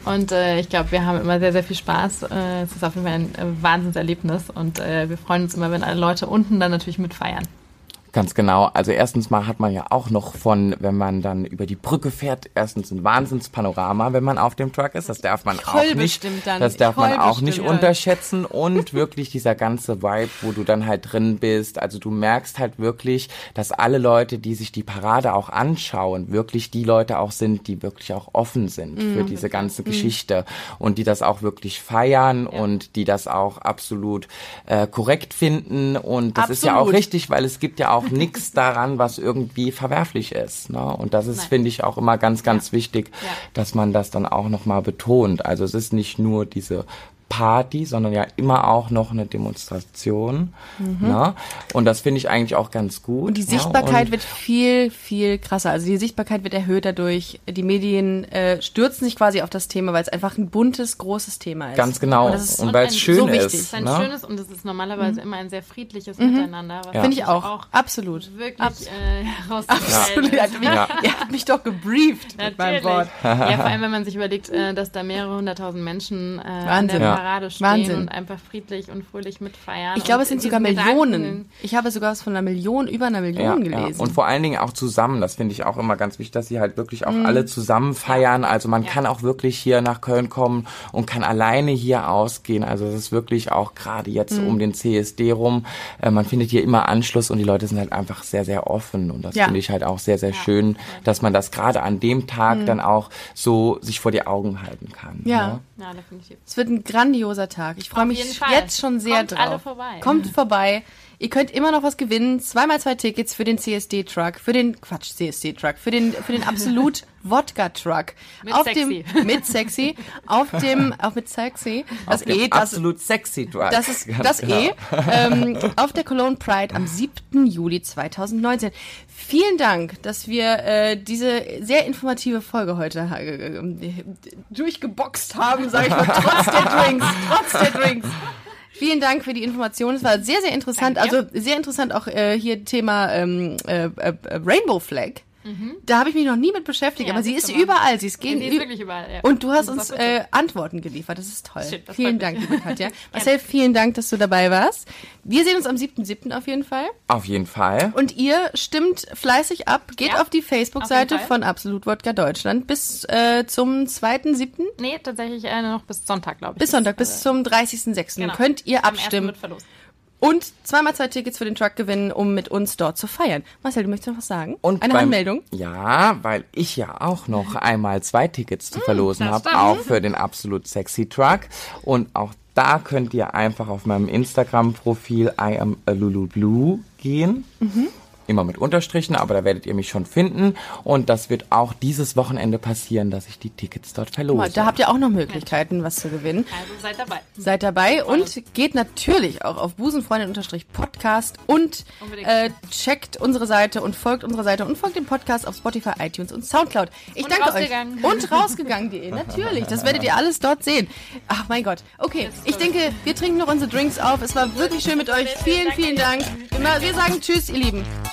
Und äh, ich glaube, wir haben immer sehr, sehr viel Spaß. Äh, es ist auf jeden Fall ein äh, Wahnsinnserlebnis. Und äh, wir freuen uns immer, wenn alle Leute unten dann natürlich mitfeiern. Ganz genau. Also erstens mal hat man ja auch noch von, wenn man dann über die Brücke fährt, erstens ein Wahnsinnspanorama, wenn man auf dem Truck ist. Das darf man auch nicht, dann. das darf man auch nicht ja. unterschätzen und [laughs] wirklich dieser ganze Vibe, wo du dann halt drin bist. Also du merkst halt wirklich, dass alle Leute, die sich die Parade auch anschauen, wirklich die Leute auch sind, die wirklich auch offen sind Mhm. für diese ganze Geschichte und die das auch wirklich feiern und die das auch absolut äh, korrekt finden und das ist ja auch Absolut. richtig, weil es gibt ja auch nichts daran, was irgendwie verwerflich ist. Ne? Und das ist, finde ich, auch immer ganz, ganz wichtig, Ja. dass man das dann auch nochmal betont. Also es ist nicht nur diese Party, sondern ja immer auch noch eine Demonstration. Ne? Und das finde ich eigentlich auch ganz gut. Mhm. Und die ja, Sichtbarkeit und- wird viel, viel krasser. Also die Sichtbarkeit wird erhöht dadurch. Die Medien äh, stürzen sich quasi auf das Thema, weil es einfach ein buntes, großes Thema ist. Ganz genau. Und ist Und weil es schön so ist. wichtig. Es ist ein ne? schönes und es ist normalerweise immer ein sehr friedliches Miteinander. Was Ja. Finde ich natürlich auch. Absolut. Wirklich Abs- äh, Absolut. habt mich, ihr habt mich doch gebrieft mit meinem. Wort. Ja, vor allem, [laughs] wenn man sich überlegt, äh, dass da mehrere hunderttausend Menschen äh, an Wahnsinn. der Ja. Parade stehen Wahnsinn. und einfach friedlich und fröhlich mitfeiern. Ich glaube, es sind sogar Millionen. Gedanken- Ich habe sogar was von einer Million, über einer Million gelesen. Und vor allen Dingen auch zusammen. Das finde ich auch immer ganz wichtig, dass sie halt wirklich Mhm. auch alle zusammen feiern. Also man kann auch wirklich hier nach Köln kommen und kann alleine hier ausgehen. Also es ist wirklich auch gerade jetzt Mhm. um den CSD rum. Äh, man findet hier immer Anschluss und die Leute sind halt einfach sehr, sehr offen. Und das Ja. finde ich halt auch sehr, sehr schön, dass man das gerade an dem Tag dann auch so sich vor die Augen halten kann. Mhm. Ja. Ne? Ja, definitiv. Es wird ein grandioser Tag. Ich freue mich Fall. jetzt schon sehr Kommt drauf. alle vorbei. Kommt vorbei. Ihr könnt immer noch was gewinnen. Zweimal zwei Tickets für den CSD-Truck, für den Quatsch CSD-Truck, für den für den absolut [laughs] Wodka-Truck. Mit auf sexy. dem [laughs] mit sexy, auf dem auch mit sexy. Das Auf dem E, das absolut sexy Drug. das ist Ganz das genau. E ähm, auf der Cologne Pride am 7. Juli 2019. Vielen Dank, dass wir äh, diese sehr informative Folge heute äh, durchgeboxt haben, sage ich mal, [laughs] trotz der Drinks, trotz der Drinks. Vielen Dank für die Information. Es war sehr, sehr interessant. Also sehr interessant auch äh, hier Thema ähm, äh, äh, Rainbow Flag. Da habe ich mich noch nie mit beschäftigt, Ja, aber sie ist überall. Sie ist, Ja, gegen, die ist wirklich überall, ja. Und du hast uns äh, Antworten geliefert. Das ist toll. Schön, das vielen Dank, liebe Katja. [laughs] Marcel, vielen Dank, dass du dabei warst. Wir sehen uns am 7.7. auf jeden Fall. Auf jeden Fall. Und ihr stimmt fleißig ab. Geht Ja, auf die Facebook-Seite von Absolut Wodka Deutschland bis äh, zum 2.7. Nee, tatsächlich äh, noch bis Sonntag, glaube ich. Bis Sonntag, bis Also, zum 30.6. genau. könnt ihr am ersten abstimmen wird verlost. Und zweimal zwei Tickets für den Truck gewinnen, um mit uns dort zu feiern. Marcel, du möchtest noch was sagen? Und Eine beim- Anmeldung? Ja, weil ich ja auch noch einmal zwei Tickets zu verlosen das habe, auch für den Absolut Sexy Truck. Und auch da könnt ihr einfach auf meinem Instagram-Profil I am a Lulu Blue gehen. Immer mit Unterstrichen, aber da werdet ihr mich schon finden. Und das wird auch dieses Wochenende passieren, dass ich die Tickets dort verlose. Da habt ihr auch noch Möglichkeiten, was zu gewinnen. Also seid dabei. Seid dabei und geht natürlich auch auf busenfreundin-podcast und äh, checkt unsere Seite und folgt unserer Seite und folgt dem Podcast auf Spotify, iTunes und Soundcloud. Ich Und danke euch. Und rausgegangen.de, natürlich. Das werdet ihr alles dort sehen. Ach mein Gott. Okay, ich denke, wir trinken noch unsere Drinks auf. Es war wirklich schön mit euch. Vielen, vielen Dank. Wir wir sagen Tschüss, ihr Lieben.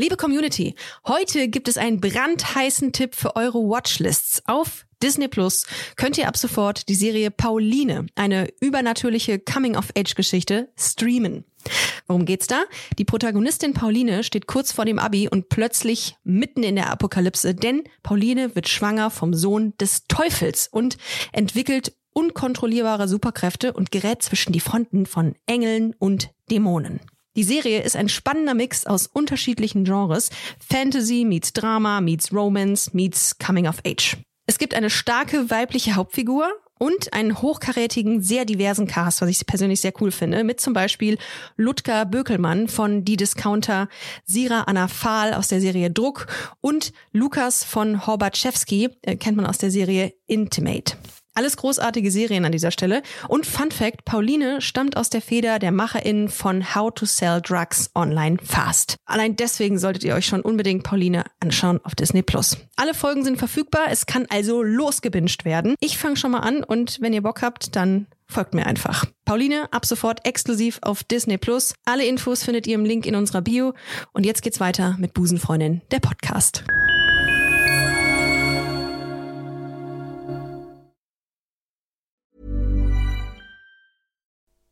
Liebe Community, heute gibt es einen brandheißen Tipp für eure Watchlists. Auf Disney Plus könnt ihr ab sofort die Serie Pauline, eine übernatürliche Coming-of-Age-Geschichte, streamen. Worum geht's da? Die Protagonistin Pauline steht kurz vor dem Abi und plötzlich mitten in der Apokalypse, denn Pauline wird schwanger vom Sohn des Teufels und entwickelt unkontrollierbare Superkräfte und gerät zwischen die Fronten von Engeln und Dämonen. Die Serie ist ein spannender Mix aus unterschiedlichen Genres. Fantasy meets Drama, meets Romance, meets Coming of Age. Es gibt eine starke weibliche Hauptfigur und einen hochkarätigen, sehr diversen Cast, was ich persönlich sehr cool finde, mit zum Beispiel Ludger Bökelmann von Die Discounter, Sira Anna Fahl aus der Serie Druck und Lukas von Horbatschewski, äh, kennt man aus der Serie Intimate. Alles großartige Serien an dieser Stelle. Und Fun Fact, Pauline stammt aus der Feder der MacherInnen von How to Sell Drugs Online Fast. Allein deswegen solltet ihr euch schon unbedingt Pauline anschauen auf Disney Plus. Alle Folgen sind verfügbar, es kann also losgebinged werden. Ich fange schon mal an und wenn ihr Bock habt, dann folgt mir einfach. Pauline, ab sofort exklusiv auf Disney Plus. Alle Infos findet ihr im Link in unserer Bio. Und jetzt geht's weiter mit Busenfreundin, der Podcast.